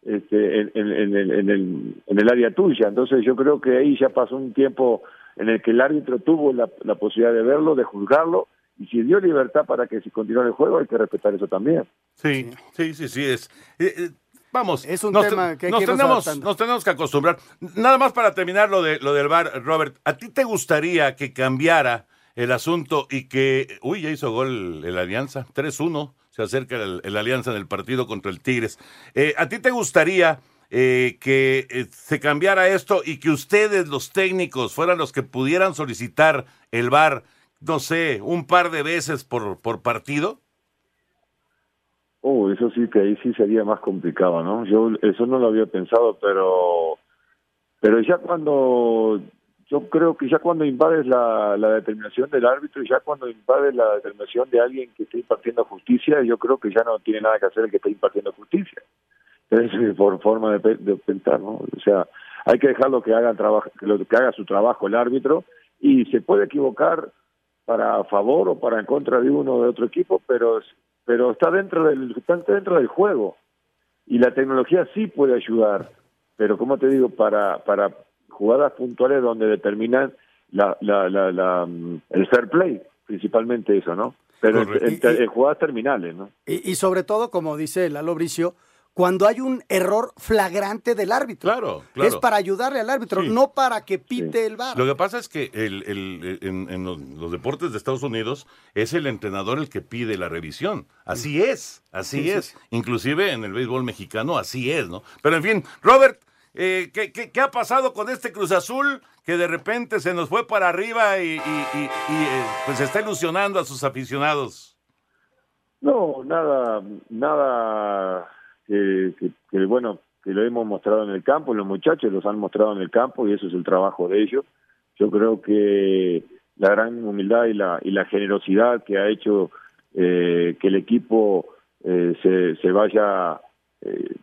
este, en, en- en el, en, el, en el área tuya. Entonces yo creo que ahí ya pasó un tiempo en el que el árbitro tuvo la, la posibilidad de verlo, de juzgarlo, y si dio libertad para que se continúe el juego, hay que respetar eso también. Sí, sí, sí, sí es. eh, eh, vamos, Es un nos, tema que hay nos que tenemos, nos tenemos que acostumbrar. Nada más para terminar lo de lo del bar, Robert. ¿A ti te gustaría que cambiara el asunto y que, uy, ya hizo gol el Alianza, 3-1, se acerca el, el Alianza en el partido contra el Tigres. Eh, ¿A ti te gustaría eh, que eh, se cambiara esto y que ustedes, los técnicos, fueran los que pudieran solicitar el VAR, no sé, un par de veces por, por partido? Oh, eso sí que ahí sí sería más complicado, ¿no? Yo eso no lo había pensado, pero pero ya cuando yo creo que ya cuando invades la, la determinación del árbitro y ya cuando invades la determinación de alguien que está impartiendo justicia, yo creo que ya no tiene nada que hacer el que está impartiendo justicia. Es por forma de, de pensar, ¿no? O sea, hay que dejarlo que haga, trabajo, que, lo- que haga su trabajo el árbitro y se puede equivocar para a favor o para en contra de uno o de otro equipo, pero pero está dentro del está dentro del juego y la tecnología sí puede ayudar, pero como te digo para para jugadas puntuales donde determinan la, la, la, la, mm, el fair play, principalmente eso, ¿no? Pero en, Correcto. en- en jugadas terminales, ¿no? Y, y sobre todo, como dice Lalo Bricio, cuando hay un error flagrante del árbitro. Claro, claro. Es para ayudarle al árbitro, Sí. no para que pite el VAR. Lo que pasa es que el, el- en, en los, los deportes de Estados Unidos es el entrenador el que pide la revisión. Así es, así Sí, sí, es. Inclusive en el béisbol mexicano así es, ¿no? Pero en fin, Robert, eh, ¿qué, qué, qué ha pasado con este Cruz Azul que de repente se nos fue para arriba y, y- y- y, eh, pues está ilusionando a sus aficionados? No, nada, nada que, que- bueno, que lo hemos mostrado en el campo, los muchachos los han mostrado en el campo y eso es el trabajo de ellos. Yo creo que la gran humildad y la, y la generosidad que ha hecho eh, que el equipo eh, se, se vaya, eh,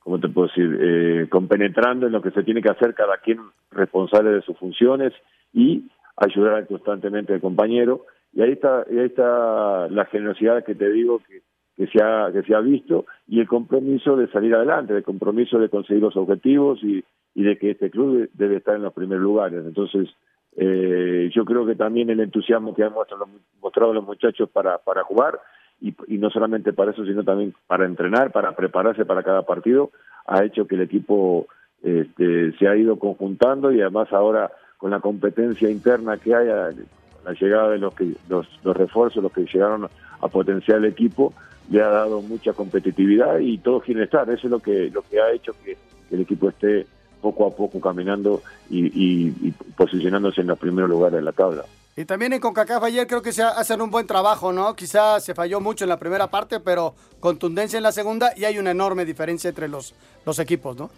¿cómo te puedo decir?, eh, compenetrando en lo que se tiene que hacer cada quien responsable de sus funciones y ayudar constantemente al compañero. Y ahí está, y ahí está la generosidad que te digo que, que, se ha, que se ha visto y el compromiso de salir adelante, el compromiso de conseguir los objetivos y, de que este club debe estar en los primeros lugares. Entonces, eh, yo creo que también el entusiasmo que han mostrado, mostrado los muchachos para, para jugar y, no solamente para eso, sino también para entrenar, para prepararse para cada partido, ha hecho que el equipo este, se ha ido conjuntando y además ahora con la competencia interna que hay, la llegada de los, que, los, los refuerzos, los que llegaron a potenciar el equipo, le ha dado mucha competitividad y todos quieren estar. Eso es lo que, lo que ha hecho que, que el equipo esté poco a poco caminando y, y- y posicionándose en los primeros lugares de la tabla. Y también en CONCACAF ayer creo que se ha- hacen un buen trabajo, ¿no? Quizás se falló mucho en la primera parte, pero contundencia en la segunda y hay una enorme diferencia entre los, los equipos, ¿no?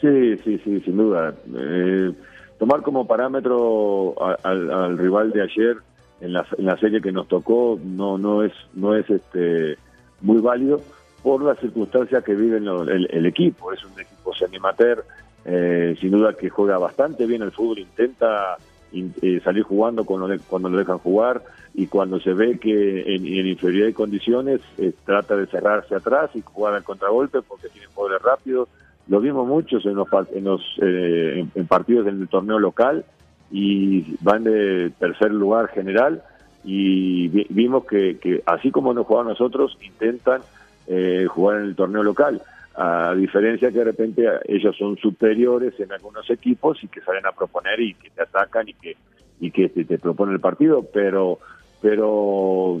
Sí, sí, sí, sin duda. Eh, tomar como parámetro al, al rival de ayer en la, en la serie que nos tocó no no es no es este muy válido por las circunstancias que vive el, el equipo. Es un equipo semi-amateur, eh, sin duda que juega bastante bien el fútbol, intenta in- eh, salir jugando cuando, le- cuando lo dejan jugar y cuando se ve que en, en inferioridad de condiciones eh, trata de cerrarse atrás y jugar al contragolpe porque tiene poder rápido. Lo vimos muchos en los, en, los eh, en, partidos en el torneo local y van de tercer lugar general y vi- vimos que, que así como nos jugamos nosotros intentan eh, jugar en el torneo local a diferencia que de repente ellos son superiores en algunos equipos y que salen a proponer y que te atacan y que y que te, te proponen el partido pero pero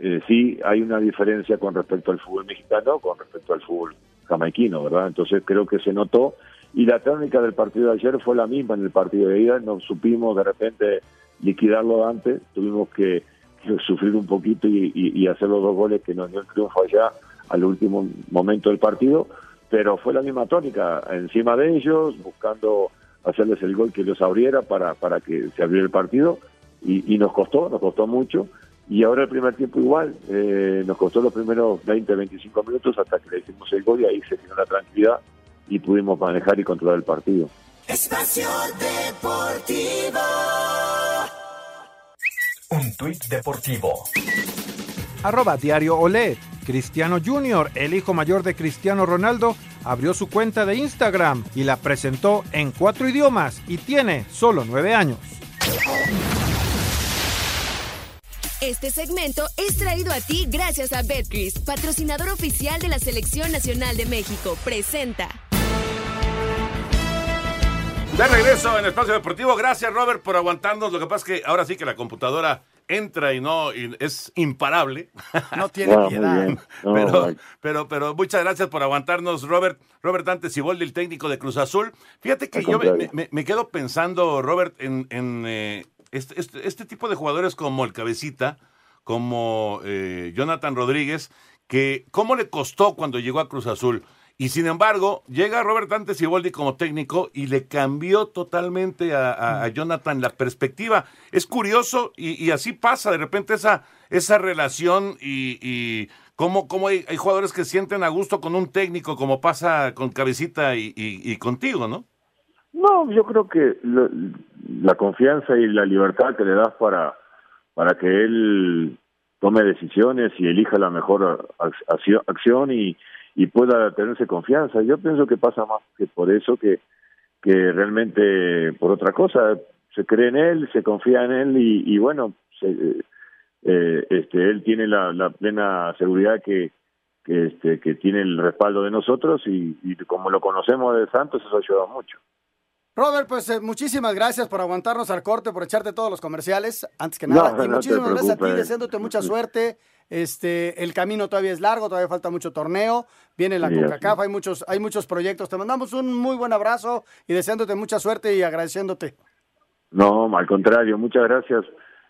eh, sí hay una diferencia con respecto al fútbol mexicano con respecto al fútbol jamaiquino verdad entonces creo que se notó. Y la técnica del partido de ayer fue la misma en el partido de ida. No supimos de repente liquidarlo antes. Tuvimos que, sufrir un poquito y, hacer los dos goles que nos dio el triunfo allá al último momento del partido, pero fue la misma tónica, encima de ellos, buscando hacerles el gol que los abriera para, para que se abriera el partido, y nos costó, nos costó mucho, y ahora el primer tiempo igual, eh, nos costó los primeros 20, 25 minutos hasta que le hicimos el gol y ahí se generó la tranquilidad y pudimos manejar y controlar el partido. Espacio Deportivo. Un tuit deportivo. Arroba Diario Olé. Cristiano Jr., el hijo mayor de Cristiano Ronaldo, abrió su cuenta de Instagram y la presentó en cuatro idiomas y tiene solo nueve años. Este segmento es traído a ti gracias a Betcris, patrocinador oficial de la Selección Nacional de México. Presenta. De regreso en Espacio Deportivo. Gracias, Robert, por aguantarnos. Lo que pasa es que ahora sí que la computadora entra y no, y es imparable. No tiene piedad. No, pero, pero, pero muchas gracias por aguantarnos, Robert. Robert Dante Siboldi, el técnico de Cruz Azul. Fíjate que Al yo me, contrario. me- me quedo pensando, Robert, en, en, eh, este, este- este tipo de jugadores como el Cabecita, como eh, Jonathan Rodríguez, que cómo le costó cuando llegó a Cruz Azul. Y sin embargo, llega Robert Dante Siboldi como técnico y le cambió totalmente a, a- a Jonathan la perspectiva. Es curioso y, y así pasa de repente esa, esa relación y, y cómo, cómo hay, hay jugadores que sienten a gusto con un técnico como pasa con Cabecita y, y- y contigo, ¿no? No, yo creo que lo- la confianza y la libertad que le das para, para que él tome decisiones y elija la mejor ac- acción, acción y, y pueda tenerse confianza. Yo pienso que pasa más que por eso que, que realmente por otra cosa. Se cree en él, se confía en él y, y bueno, se, eh, este, él tiene la, la plena seguridad que, que, este, que tiene el respaldo de nosotros y, y como lo conocemos de Santos, eso ayuda mucho. Robert, pues eh, muchísimas gracias por aguantarnos al corte, por echarte todos los comerciales, antes que nada. no y muchísimas gracias a ti, deseándote mucha suerte. Este, el camino todavía es largo, todavía falta mucho torneo. Viene la Sí, CONCACAF, hay muchos, hay muchos proyectos. Te mandamos un muy buen abrazo y deseándote mucha suerte y agradeciéndote. No, al contrario, muchas gracias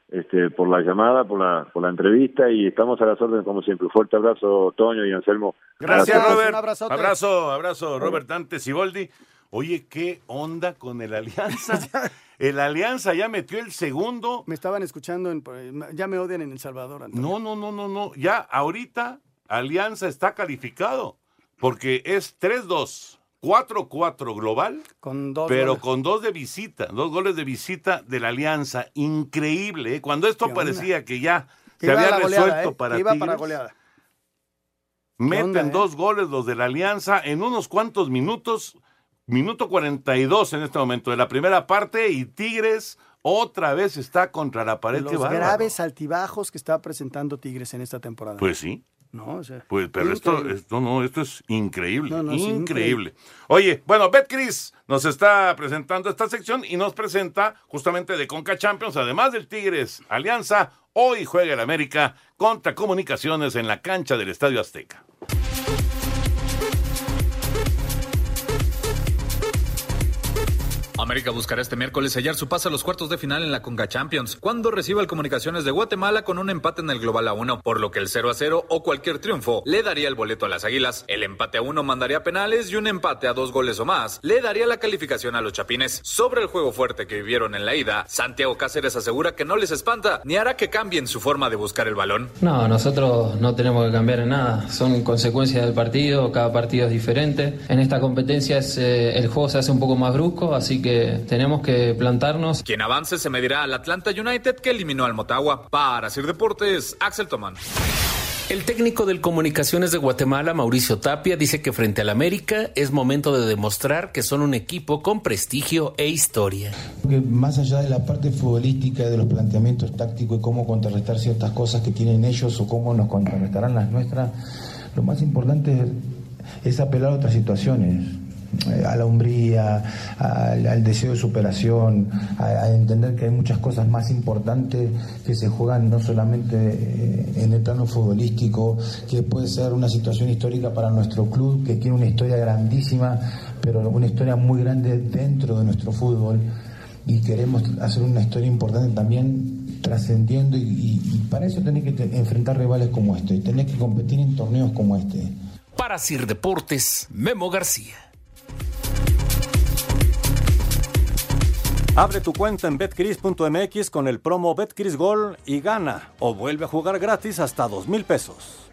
este, por la llamada, por la, por la entrevista y estamos a las órdenes como siempre. Fuerte abrazo, Toño y Anselmo. Gracias, Robert. un abrazote. Abrazo, abrazo, Robert Dante Siboldi. Oye, ¿qué onda con el Alianza? el Alianza ya metió el segundo. Me estaban escuchando, en, ya me odian en El Salvador. Antonio. No, no, no, no, no. Ya ahorita Alianza está calificado porque es 3-2, 4-4 global, Con dos pero goles. con dos de visita, dos goles de visita de la Alianza. Increíble, ¿eh? Cuando esto ¿Qué onda? parecía que ya Que se había goleada, resuelto ¿eh? para Que iba Tigres, para goleada. Meten onda, eh? dos goles los de la Alianza en unos cuantos minutos, minuto 42 en este momento de la primera parte y Tigres otra vez está contra la pared. Los graves altibajos que está presentando Tigres en esta temporada. Pues sí. No, o sea, Pues, pero esto, increíble. esto no, esto es increíble, No, no, es increíble. Oye, bueno, Betcris nos está presentando esta sección y nos presenta justamente de Conca Champions, además del Tigres Alianza, hoy juega el América contra Comunicaciones en la cancha del Estadio Azteca. América buscará este miércoles sellar su pase a los cuartos de final en la Conga Champions, cuando reciba el Comunicaciones de Guatemala con un empate en el Global a 1, por lo que el 0 a 0 o cualquier triunfo le daría el boleto a las Águilas. El empate a 1 mandaría penales y un empate a dos goles o más le daría la calificación a los Chapines. Sobre el juego fuerte que vivieron en la ida, Santiago Cáceres asegura que no les espanta ni hará que cambien su forma de buscar el balón. No, nosotros no tenemos que cambiar en nada. Son consecuencias del partido, cada partido es diferente. En esta competencia es, eh, el juego se hace un poco más brusco, así que tenemos que plantarnos. Quien avance se medirá al Atlanta United que eliminó al Motagua. Para Sir Deportes, Axel Tomán. El técnico del Comunicaciones de Guatemala, Mauricio Tapia, dice que frente al América es momento de demostrar que son un equipo con prestigio e historia. Que más allá de la parte futbolística, de los planteamientos tácticos y cómo contrarrestar ciertas cosas que tienen ellos o cómo nos contrarrestarán las nuestras, lo más importante es apelar a otras situaciones a la hombría, al, al deseo de superación, a, a entender que hay muchas cosas más importantes que se juegan no solamente eh, en el plano futbolístico, que puede ser una situación histórica para nuestro club, que tiene una historia grandísima, pero una historia muy grande dentro de nuestro fútbol, y queremos hacer una historia importante también trascendiendo, y, y- y para eso tenés que te- enfrentar rivales como este, tenés que competir en torneos como este. Para Sir Deportes, Memo García. Abre tu cuenta en betcris.mx con el promo Betcris Gol y gana o vuelve a jugar gratis hasta dos mil pesos.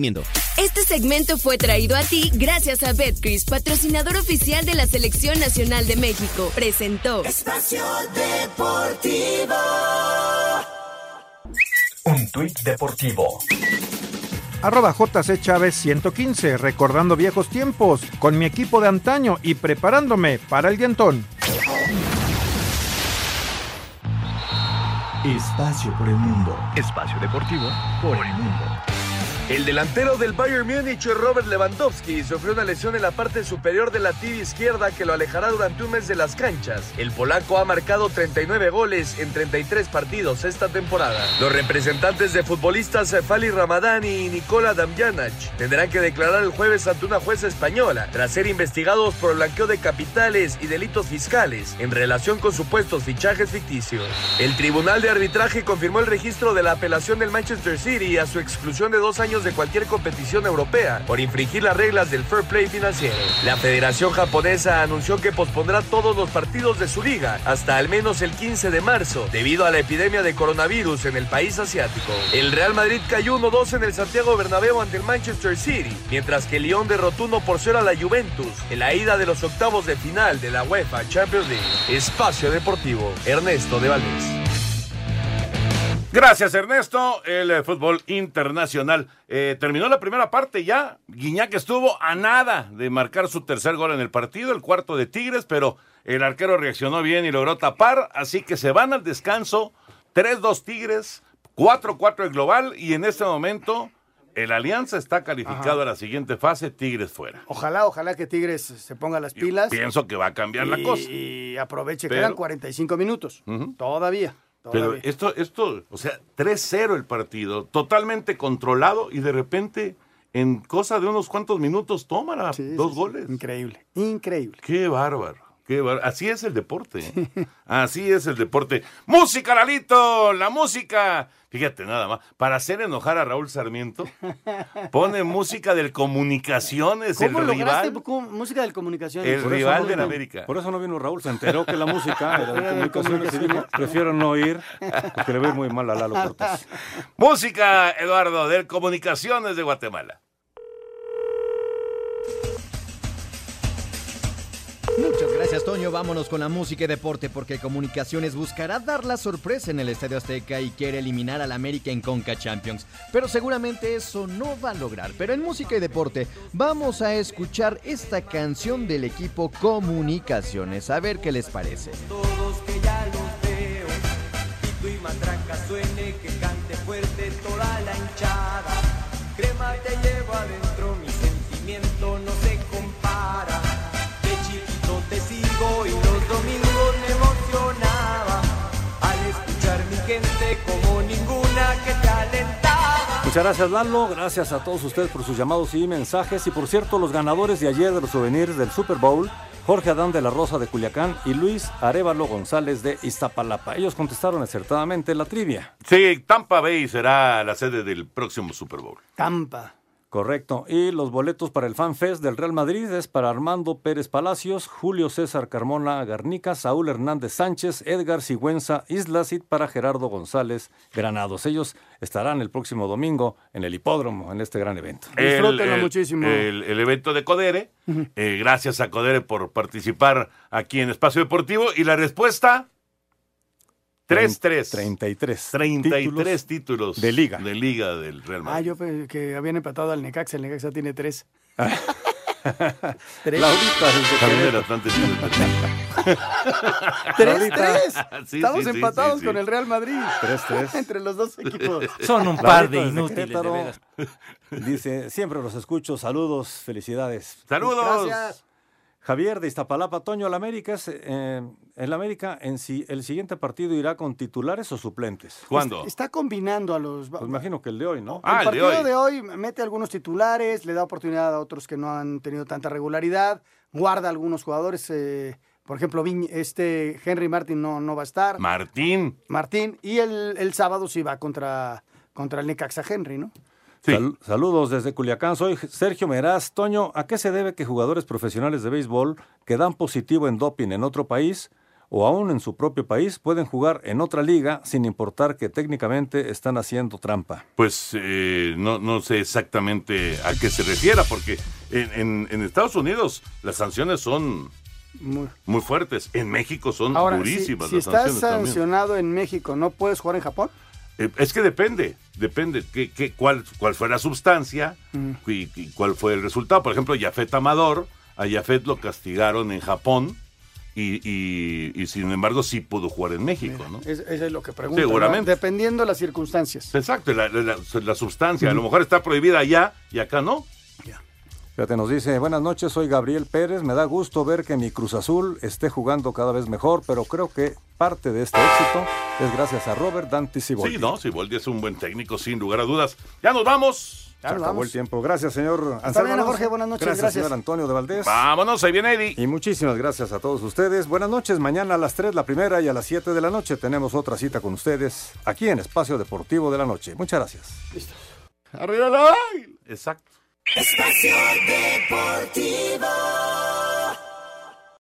Este segmento fue traído a ti gracias a Betcris, patrocinador oficial de la Selección Nacional de México. Presentó Espacio Deportivo. Un tuit deportivo. Arroba JC Chávez 115, recordando viejos tiempos, con mi equipo de antaño y preparándome para el dientón. Espacio por el mundo. Espacio deportivo por el mundo. El delantero del Bayern Múnich, Robert Lewandowski, sufrió una lesión en la parte superior de la tibia izquierda que lo alejará durante un mes de las canchas. El polaco ha marcado 39 goles en 33 partidos esta temporada. Los representantes de futbolistas Fali Ramadán y Nikola Damjanac tendrán que declarar el jueves ante una jueza española tras ser investigados por blanqueo de capitales y delitos fiscales en relación con supuestos fichajes ficticios. El Tribunal de Arbitraje confirmó el registro de la apelación del Manchester City a su exclusión de dos años de cualquier competición europea por infringir las reglas del fair play financiero. La Federación Japonesa anunció que pospondrá todos los partidos de su liga hasta al menos el 15 de marzo debido a la epidemia de coronavirus en el país asiático. El Real Madrid cayó 1-2 en el Santiago Bernabéu ante el Manchester City, mientras que Lyon derrotó 1 por 0 a la Juventus en la ida de los octavos de final de la UEFA Champions League. Espacio Deportivo, Ernesto de Valdés. Gracias, Ernesto. El eh, fútbol internacional. Eh, terminó la primera parte ya. Guiñac estuvo a nada de marcar su tercer gol en el partido, el cuarto de Tigres, pero el arquero reaccionó bien y logró tapar. Así que se van al descanso. 3-2 Tigres, 4-4 el global. Y en este momento, el Alianza está calificado Ajá. a la siguiente fase. Tigres fuera. Ojalá, ojalá que Tigres se ponga las pilas. Pienso que va a cambiar la cosa. y aproveche, Pero- quedan 45 minutos. Todavía. Pero esto, esto, o sea, 3-0 el partido, totalmente controlado y de repente, en cosa de unos cuantos minutos, toma dos goles. Increíble, increíble. Qué bárbaro. Qué. Así es el deporte. Así es el deporte. Música, Lalito, la música. Fíjate nada más, para hacer enojar a Raúl Sarmiento, pone música del Comunicaciones, el ¿Cómo lograste rival. música de comunicación? El Por rival no de la América. Por eso no vino Raúl, se enteró que la música era de comunicaciones y dijo, comunicaciones. prefiero no ir, porque le voy muy mal a Lalo Cortés. Música, Eduardo, del Comunicaciones de Guatemala. Muchas gracias, Toño. Vámonos con la música y deporte porque Comunicaciones buscará dar la sorpresa en el Estadio Azteca y quiere eliminar al América en Conca Champions. Pero seguramente eso no va a lograr. Pero en música y deporte vamos a escuchar esta canción del equipo Comunicaciones. A ver qué les parece. todos que ya los veo. Pito y matraca suene, que cante fuerte toda la hinchada. Crema te llevo adentro, Muchas gracias Lalo, gracias a todos ustedes por sus llamados y mensajes. Y por cierto, los ganadores de ayer de los souvenirs del Super Bowl, Jorge Adán de la Rosa de Culiacán y Luis Arevalo González de Iztapalapa. Ellos contestaron acertadamente la trivia. Sí, Tampa Bay será la sede del próximo Super Bowl. Tampa. Correcto. Y los boletos para el Fan Fest del Real Madrid es para Armando Pérez Palacios, Julio César Carmona Garnica, Saúl Hernández Sánchez, Edgar Sigüenza Islas y para Gerardo González Granados. Ellos estarán el próximo domingo en el hipódromo en este gran evento. Disfrútenlo muchísimo. El, el evento de Codere. Eh, gracias a Codere por participar aquí en Espacio Deportivo. Y la respuesta: 3-3. 33. 33 títulos, de liga. De liga del Real Ah, Madrid. yo pensé que habían empatado al Necaxa. El Necaxa tiene tres. tres. Laurita, También el Atlante Tres, tres. Sí, Estamos sí, sí, empatados sí, sí. con el Real Madrid. Tres, tres. Entre los dos equipos. Son un par de inútiles, de Querétaro veras. Dice, siempre los escucho, saludos, felicidades. Saludos. Gracias. Javier de Iztapalapa, Toño, el América, es, eh, el América en sí, el siguiente partido irá con titulares o suplentes. ¿Cuándo? Está combinando a los. Pues imagino que el de hoy, ¿no? Ah, el el de partido hoy. de hoy mete algunos titulares, le da oportunidad a otros que no han tenido tanta regularidad, guarda algunos jugadores. eh, por ejemplo, Viñ- este Henry Martin no, no va a estar. Martín. Martín. Y el, el sábado sí va contra, contra el Necaxa Henry, ¿no? Sal- saludos desde Culiacán, soy Sergio Meraz. Toño, ¿a qué se debe que jugadores profesionales de béisbol que dan positivo en doping en otro país o aún en su propio país pueden jugar en otra liga sin importar que técnicamente están haciendo trampa. Pues eh, no, no sé exactamente a qué se refiera, porque en, en- en Estados Unidos las sanciones son Muy- muy fuertes. En México son Ahora, si, durísimas si las estás sanciones también. sancionado en México, ¿no puedes jugar en Japón? Eh, es que depende, depende qué, qué- cuál, cuál fue la sustancia Mm. y, y cuál fue el resultado. Por ejemplo, Yafet Amador, a Yafet lo castigaron en Japón y, y- y sin embargo sí pudo jugar en México, ¿no? Es- Eso es lo que pregunto. Seguramente. ¿no? Dependiendo de las circunstancias. Exacto, la, la- la sustancia. A lo mejor está prohibida allá y acá no. Fíjate, nos dice, buenas noches, soy Gabriel Pérez, me da gusto ver que mi Cruz Azul esté jugando cada vez mejor, pero creo que parte de este éxito es gracias a Robert Dante Siboldi. Sí, no, Siboldi es un buen técnico, sin lugar a dudas. Ya nos vamos. Se acabó el tiempo. Gracias, señor Hasta mañana. Jorge. Buenas noches. Gracias, Gracias. señor Antonio de Valdés. Vámonos, ahí viene Eddie. Y muchísimas gracias a todos ustedes. Buenas noches. Mañana a las 3 la primera y a las 7 de la noche tenemos otra cita con ustedes aquí en Espacio Deportivo de la Noche. Muchas gracias. Arriba la... Exacto. Espacio Deportivo.